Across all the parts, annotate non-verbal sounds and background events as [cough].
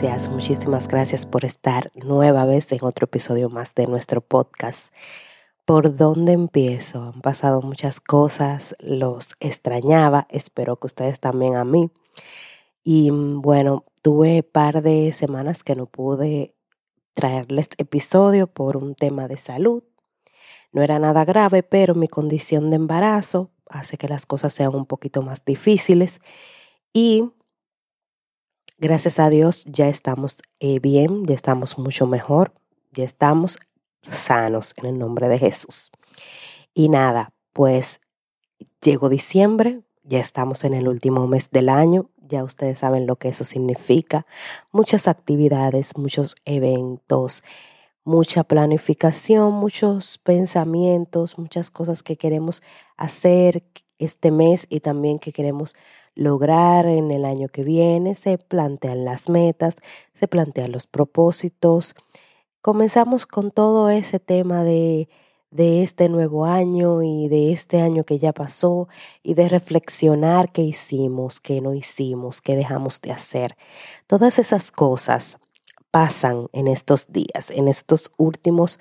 Muchísimas gracias por estar nueva vez en otro episodio más de nuestro podcast. ¿Por dónde empiezo? Han pasado muchas cosas, los extrañaba, espero que ustedes también a mí. Y mm, bueno, tuve par de semanas que no pude traerles episodio por un tema de salud. No era nada grave, pero mi condición de embarazo hace que las cosas sean un poquito más difíciles. Y gracias a Dios ya estamos eh, bien, ya estamos mucho mejor, ya estamos sanos en el nombre de Jesús. Y nada, pues llegó diciembre, ya estamos en el último mes del año, ya ustedes saben lo que eso significa. Muchas actividades, muchos eventos, mucha planificación, muchos pensamientos, muchas cosas que queremos hacer este mes y también que queremos lograr en el año que viene. Se plantean las metas, se plantean los propósitos comenzamos con todo ese tema de, de este nuevo año y de este año que ya pasó y de reflexionar qué hicimos, qué no hicimos, qué dejamos de hacer. Todas esas cosas pasan en estos días, en estos últimos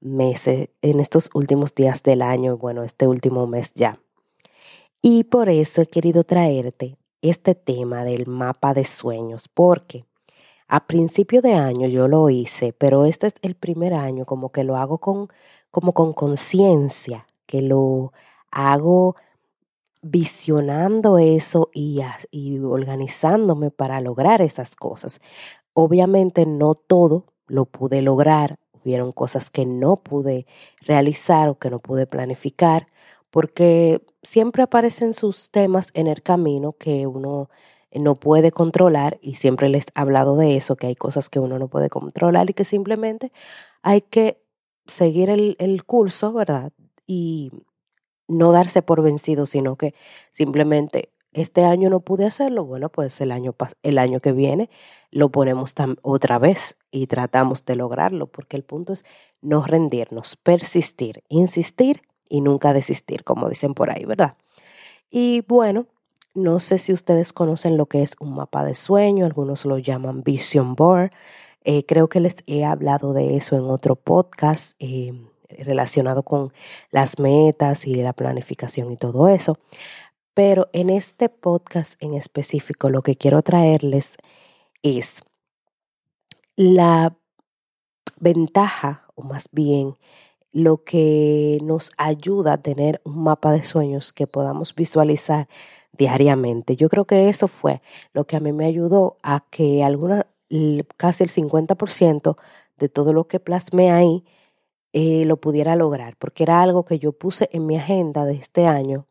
meses, en estos últimos días del año, bueno, este último mes ya. Y por eso he querido traerte este tema del mapa de sueños, porque a principio de año yo lo hice, pero este es el primer año como que lo hago con como con conciencia, que lo hago visionando eso y, y organizándome para lograr esas cosas. Obviamente no todo lo pude lograr, hubieron cosas que no pude realizar o que no pude planificar, porque siempre aparecen sus temas en el camino que uno no puede controlar y siempre les he hablado de eso, que hay cosas que uno no puede controlar y que simplemente hay que seguir el, curso, ¿verdad? Y no darse por vencido, sino que simplemente este año no pude hacerlo, bueno, pues el año, el año que viene lo ponemos otra vez y tratamos de lograrlo, porque el punto es no rendirnos, persistir, insistir y nunca desistir, como dicen por ahí, ¿verdad? Y bueno, no sé si ustedes conocen lo que es un mapa de sueño, algunos lo llaman Vision Board. Eh, creo que les he hablado de eso en otro podcast eh, relacionado con las metas y la planificación y todo eso. Pero en este podcast en específico lo que quiero traerles es la ventaja, o más bien lo que nos ayuda a tener un mapa de sueños que podamos visualizar diariamente. Yo creo que eso fue lo que a mí me ayudó a que alguna, casi el 50% de todo lo que plasmé ahí eh, lo pudiera lograr, porque era algo que yo puse en mi agenda de este año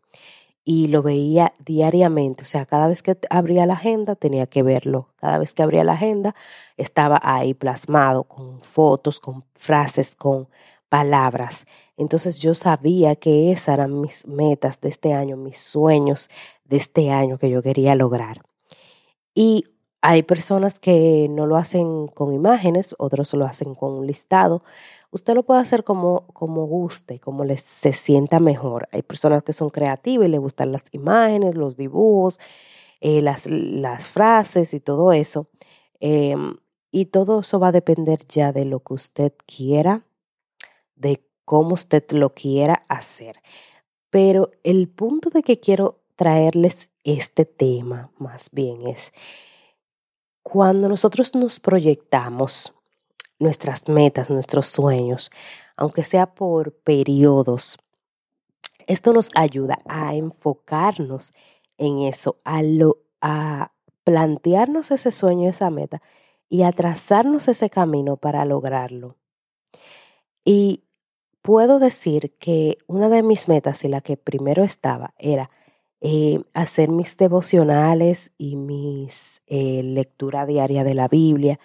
y lo veía diariamente. O sea, cada vez que abría la agenda tenía que verlo. Cada vez que abría la agenda estaba ahí plasmado con fotos, con frases, con palabras. Entonces yo sabía que esas eran mis metas de este año, mis sueños de este año que yo quería lograr. Y hay personas que no lo hacen con imágenes, otros lo hacen con un listado. Usted lo puede hacer como, como guste, como les se sienta mejor. Hay personas que son creativas y les gustan las imágenes, los dibujos, eh, las, las, frases y todo eso. Em, y todo eso va a depender ya de lo que usted quiera de cómo usted lo quiera hacer. Pero el punto de que quiero traerles este tema más bien es cuando nosotros nos proyectamos nuestras metas, nuestros sueños, aunque sea por periodos, esto nos ayuda a enfocarnos en eso, a, lo, a plantearnos ese sueño, esa meta y a trazarnos ese camino para lograrlo. Y puedo decir que una de mis metas y la que primero estaba era eh, hacer mis devocionales y mis eh, lectura diaria de la Biblia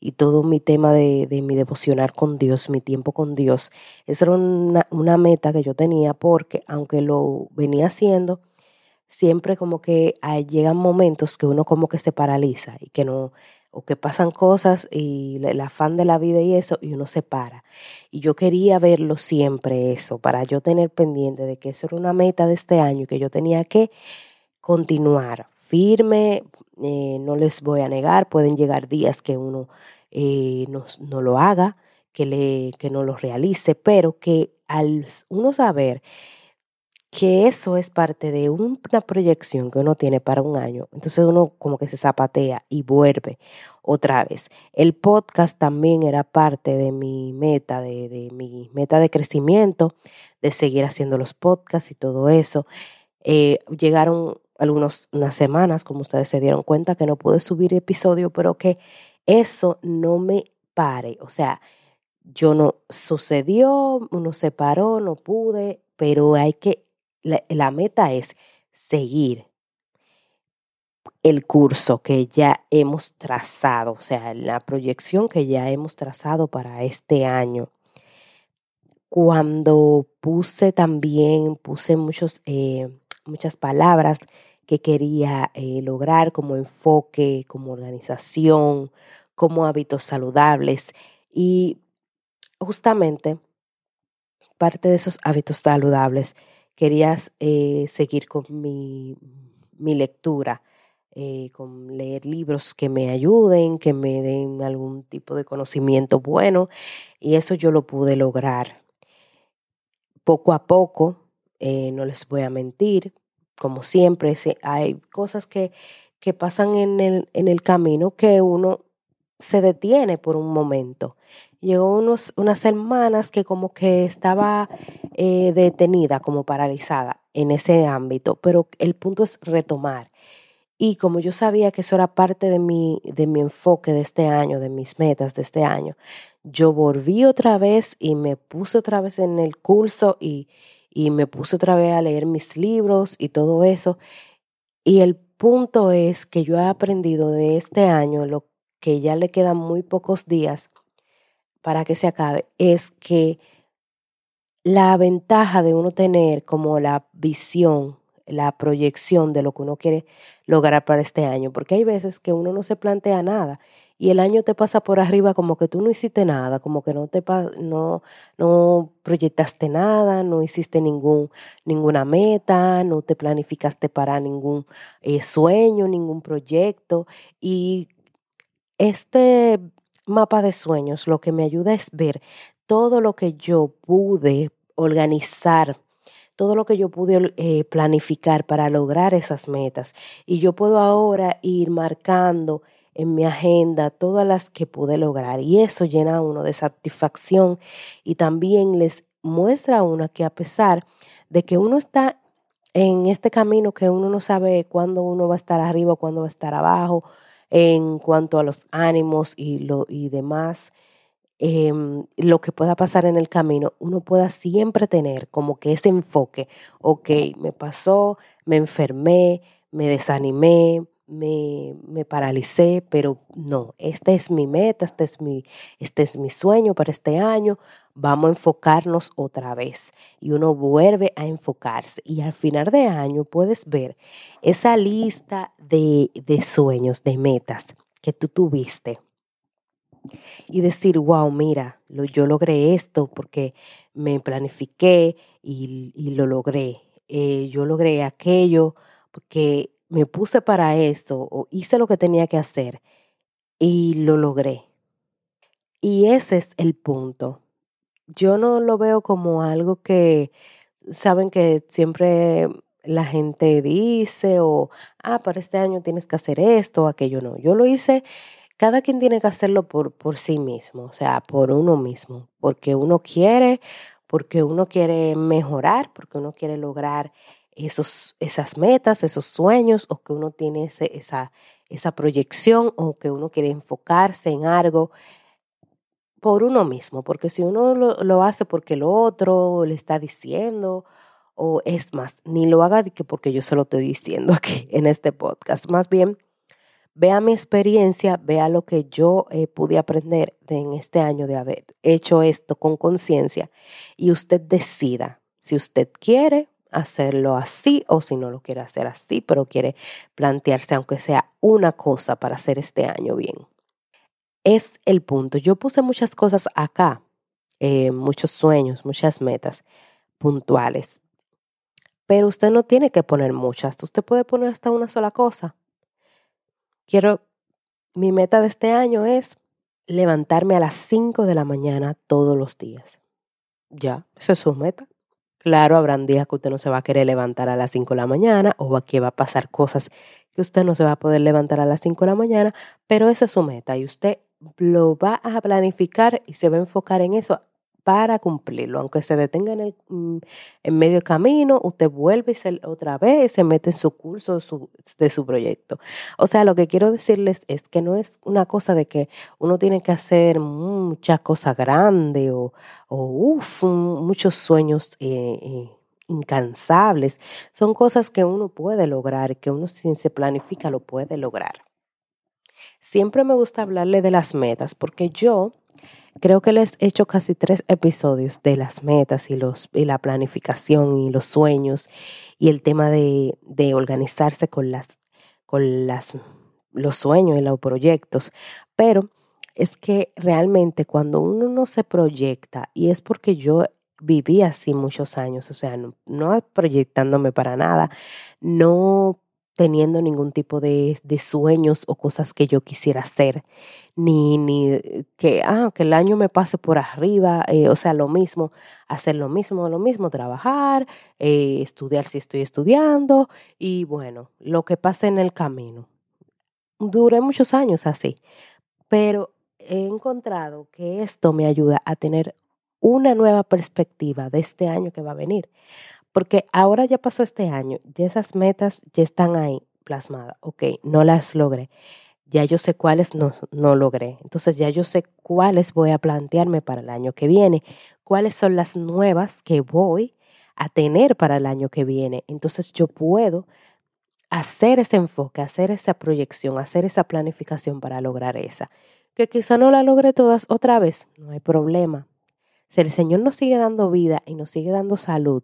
y todo mi tema de, mi devocionar con Dios, mi tiempo con Dios. Esa era una, una meta que yo tenía porque aunque lo venía haciendo, siempre como que llegan momentos que uno como que se paraliza y que no, o que pasan cosas y el afán de la vida y eso, y uno se para. Y yo quería verlo siempre eso, para yo tener pendiente de que eso era una meta de este año y que yo tenía que continuar firme, eh, no les voy a negar, pueden llegar días que uno eh, no, no, lo haga, que, le, que no lo realice, pero que al uno saber que eso es parte de una proyección que uno tiene para un año, entonces uno como que se zapatea y vuelve otra vez. El podcast también era parte de mi meta, de, mi meta de crecimiento, de seguir haciendo los podcasts y todo eso. Eh, llegaron algunas unas semanas, como ustedes se dieron cuenta, que no pude subir episodio, pero que eso no me pare. O sea, yo no sucedió, uno se paró, no pude, pero hay que la, meta es seguir el curso que ya hemos trazado, o sea, la proyección que ya hemos trazado para este año. Cuando puse también, puse muchos, eh, muchas palabras que quería eh, lograr como enfoque, como organización, como hábitos saludables. Y justamente parte de esos hábitos saludables querías eh, seguir con mi, mi lectura, eh, con leer libros que me ayuden, que me den algún tipo de conocimiento bueno, y eso yo lo pude lograr. Poco a poco, eh, no les voy a mentir, como siempre, hay cosas que, que pasan en el, en el camino que uno se detiene por un momento llegó unos, unas semanas que como que estaba eh, detenida, como paralizada en ese ámbito, pero el punto es retomar. Y como yo sabía que eso era parte de mi, de mi enfoque de este año, de mis metas de este año, yo volví otra vez y me puse otra vez en el curso y, y me puse otra vez a leer mis libros y todo eso. Y el punto es que yo he aprendido de este año, lo que ya le quedan muy pocos días, para que se acabe es que la ventaja de uno tener como la visión, la proyección de lo que uno quiere lograr para este año, porque hay veces que uno no se plantea nada y el año te pasa por arriba como que tú no hiciste nada, como que no te no no proyectaste nada, no hiciste ningún ninguna meta, no te planificaste para ningún eh, sueño, ningún proyecto y este mapa de sueños lo que me ayuda es ver todo lo que yo pude organizar, todo lo que yo pude eh, planificar para lograr esas metas. Y yo puedo ahora ir marcando en mi agenda todas las que pude lograr. Y eso llena a uno de satisfacción y también les muestra a uno que a pesar de que uno está en este camino que uno no sabe cuándo uno va a estar arriba, cuándo va a estar abajo, en cuanto a los ánimos y, lo, y demás, em, lo que pueda pasar en el camino, uno pueda siempre tener como que ese enfoque, ok, me pasó, me enfermé, me desanimé, me, me, paralicé, pero no, esta es mi meta, este es mi, este es mi sueño para este año, vamos a enfocarnos otra vez. Y uno vuelve a enfocarse. Y al final de año puedes ver esa lista de, de sueños, de metas que tú tuviste. Y decir, wow, mira, lo, yo logré esto porque me planifiqué y, y lo logré. Eh, yo logré aquello porque me puse para eso o hice lo que tenía que hacer y lo logré. Y ese es el punto. Yo no lo veo como algo que, saben que siempre la gente dice o, ah, para este año tienes que hacer esto o aquello. No, yo lo hice, cada quien tiene que hacerlo por, por sí mismo, o sea, por uno mismo, porque uno quiere, porque uno quiere mejorar, porque uno quiere lograr esos, esas metas, esos sueños, o que uno tiene esa, esa proyección, o que uno quiere enfocarse en algo por uno mismo, porque si uno lo, hace porque el otro le está diciendo, o es más, ni lo haga que porque yo se lo estoy diciendo [laughs] aquí en este podcast, más bien vea mi experiencia, vea lo que yo eh, pude aprender en este año de haber hecho esto con conciencia y usted decida si usted quiere hacerlo así o si no lo quiere hacer así, pero quiere plantearse aunque sea una cosa para hacer este año bien. es el punto. Yo puse muchas cosas acá, eh, muchos sueños, muchas metas puntuales, pero usted no tiene que poner muchas, usted puede poner hasta una sola cosa. Quiero, mi meta de este año es levantarme a las 5 de la mañana todos los días. Ya, esa es su meta. Claro, habrán días que usted no se va a querer levantar a las 5 de la mañana o aquí va a pasar cosas que usted no se va a poder levantar a las 5 de la mañana, pero esa es su meta y usted lo va a planificar y se va a enfocar en eso para cumplirlo. Aunque se detenga en, el, mm, en medio camino, usted vuelve otra vez y se mete en su curso de su proyecto. O sea, lo que quiero decirles es que no es una cosa de que uno tiene que hacer muchas cosas grandes o, o muchos sueños eh, eh, incansables. Son cosas que uno puede lograr, que uno si se planifica lo puede lograr. Siempre me gusta hablarle de las metas porque yo creo que les he hecho casi tres episodios de las metas y, los, y la planificación y los sueños y el tema de, organizarse con, las, con las, los sueños y los proyectos. Pero es que realmente cuando uno no se proyecta, y es porque yo viví así muchos años, o sea, no, no proyectándome para nada, no teniendo ningún tipo de, de, sueños o cosas que yo quisiera hacer, ni, ni que, ah, que el año me pase por arriba, eh, o sea, lo mismo, hacer lo mismo, lo mismo, trabajar, eh, estudiar si estoy estudiando y bueno, lo que pase en el camino. Duré muchos años así, pero he encontrado que esto me ayuda a tener una nueva perspectiva de este año que va a venir. Porque ahora ya pasó este año, ya esas metas ya están ahí plasmadas. Ok, no las logré. Ya yo sé cuáles no, no logré. Entonces ya yo sé cuáles voy a plantearme para el año que viene. Cuáles son las nuevas que voy a tener para el año que viene. Entonces yo puedo hacer ese enfoque, hacer esa proyección, hacer esa planificación para lograr esa. Que quizá no la logre todas otra vez, no hay problema. Si el Señor nos sigue dando vida y nos sigue dando salud,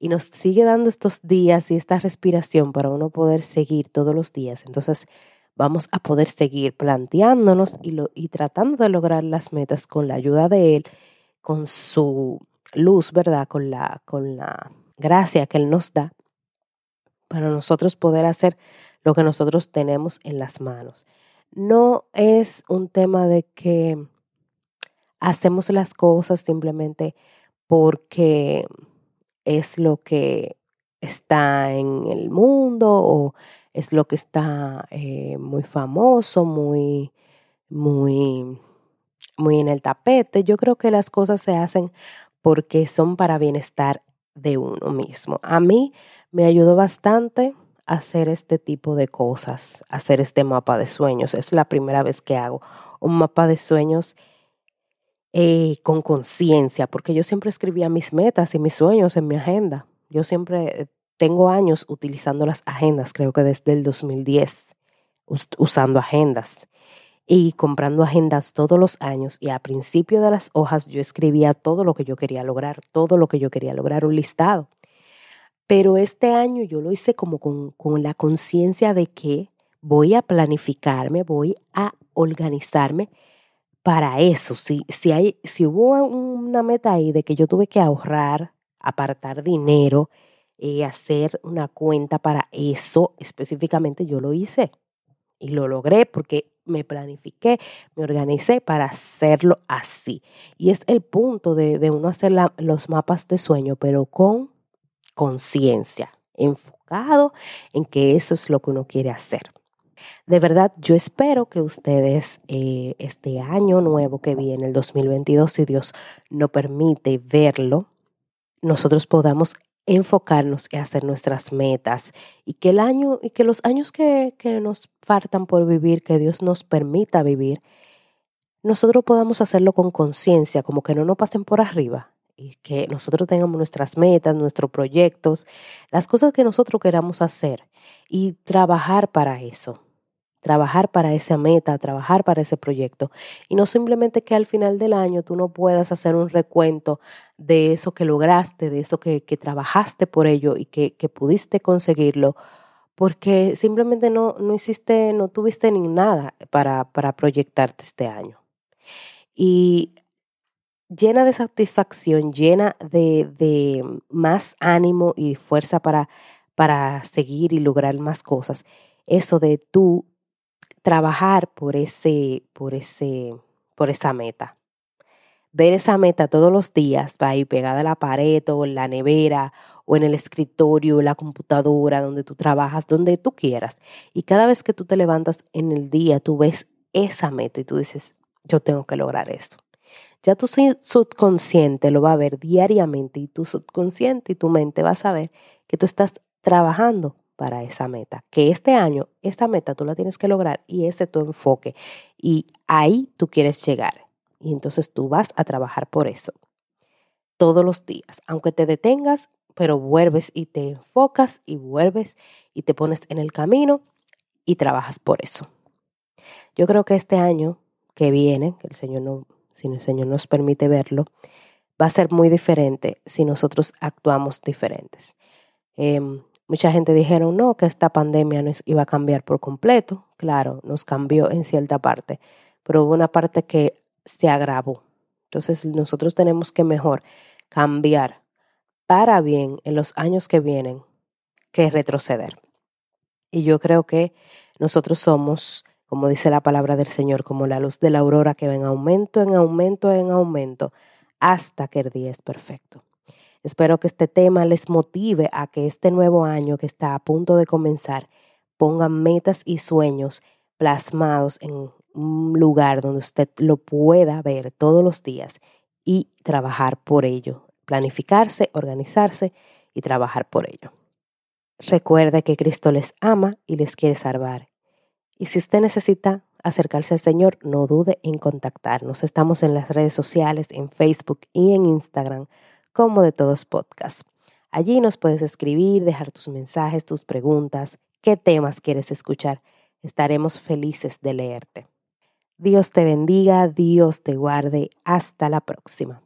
y nos sigue dando estos días y esta respiración para uno poder seguir todos los días. Entonces vamos a poder seguir planteándonos y, lo, y tratando de lograr las metas con la ayuda de Él, con su luz, ¿verdad? Con la, con la gracia que Él nos da para nosotros poder hacer lo que nosotros tenemos en las manos. No es un tema de que hacemos las cosas simplemente porque es lo que está en el mundo o es lo que está eh, muy famoso, muy, muy, muy en el tapete. Yo creo que las cosas se hacen porque son para bienestar de uno mismo. A mí me ayudó bastante hacer este tipo de cosas, hacer este mapa de sueños. Es la primera vez que hago un mapa de sueños eh, con conciencia, porque yo siempre escribía mis metas y mis sueños en mi agenda. Yo siempre tengo años utilizando las agendas, creo que desde el 2010, usando agendas y comprando agendas todos los años y a principio de las hojas yo escribía todo lo que yo quería lograr, todo lo que yo quería lograr, un listado. Pero este año yo lo hice como con, con la conciencia de que voy a planificarme, voy a organizarme para eso. Si, si, hay, si hubo una meta ahí de que yo tuve que ahorrar, apartar dinero, y eh, hacer una cuenta para eso específicamente, yo lo hice y lo logré porque me planifiqué, me organicé para hacerlo así. Y es el punto de, de uno hacer los mapas de sueño, pero con conciencia, enfocado en que eso es lo que uno quiere hacer. De verdad, yo espero que ustedes eh, este año nuevo que viene, el 2022, si Dios nos permite verlo, nosotros podamos enfocarnos y hacer nuestras metas y que el año y que los años que, que nos faltan por vivir, que Dios nos permita vivir, nosotros podamos hacerlo con conciencia, como que no nos pasen por arriba y que nosotros tengamos nuestras metas, nuestros proyectos, las cosas que nosotros queramos hacer y trabajar para eso trabajar para esa meta, trabajar para ese proyecto. Y no simplemente que al final del año tú no puedas hacer un recuento de eso que lograste, de eso que, trabajaste por ello y que, que pudiste conseguirlo porque simplemente no, no hiciste, no tuviste ni nada para, para proyectarte este año. Y llena de satisfacción, llena de, de más ánimo y fuerza para, para seguir y lograr más cosas. Eso de tú trabajar por ese, por ese, por esa meta. Ver esa meta todos los días, va ahí pegada a la pared o en la nevera o en el escritorio, la computadora, donde tú trabajas, donde tú quieras. Y cada vez que tú te levantas en el día, tú ves esa meta y tú dices, yo tengo que lograr esto. Ya tu subconsciente lo va a ver diariamente y tu subconsciente y tu mente va a saber que tú estás trabajando para esa meta. Que este año, esta meta tú la tienes que lograr y ese es tu enfoque. Y ahí tú quieres llegar. Y entonces tú vas a trabajar por eso. Todos los días. Aunque te detengas, pero vuelves y te enfocas y vuelves y te pones en el camino y trabajas por eso. Yo creo que este año que viene, que el Señor no, si el Señor nos permite verlo, va a ser muy diferente si nosotros actuamos diferentes. Em, Mucha gente dijeron, no, que esta pandemia nos iba a cambiar por completo. Claro, nos cambió en cierta parte, pero hubo una parte que se agravó. Entonces nosotros tenemos que mejor cambiar para bien en los años que vienen que retroceder. Y yo creo que nosotros somos, como dice la palabra del Señor, como la luz de la aurora que va en aumento, en aumento, en aumento, hasta que el día es perfecto. Espero que este tema les motive a que este nuevo año que está a punto de comenzar pongan metas y sueños plasmados en un lugar donde usted lo pueda ver todos los días y trabajar por ello, planificarse, organizarse y trabajar por ello. Recuerde que Cristo les ama y les quiere salvar. Y si usted necesita acercarse al Señor, no dude en contactarnos. Estamos en las redes sociales, en Facebook y en Instagram como de todos podcasts. Allí nos puedes escribir, dejar tus mensajes, tus preguntas, qué temas quieres escuchar. Estaremos felices de leerte. Dios te bendiga, Dios te guarde. Hasta la próxima.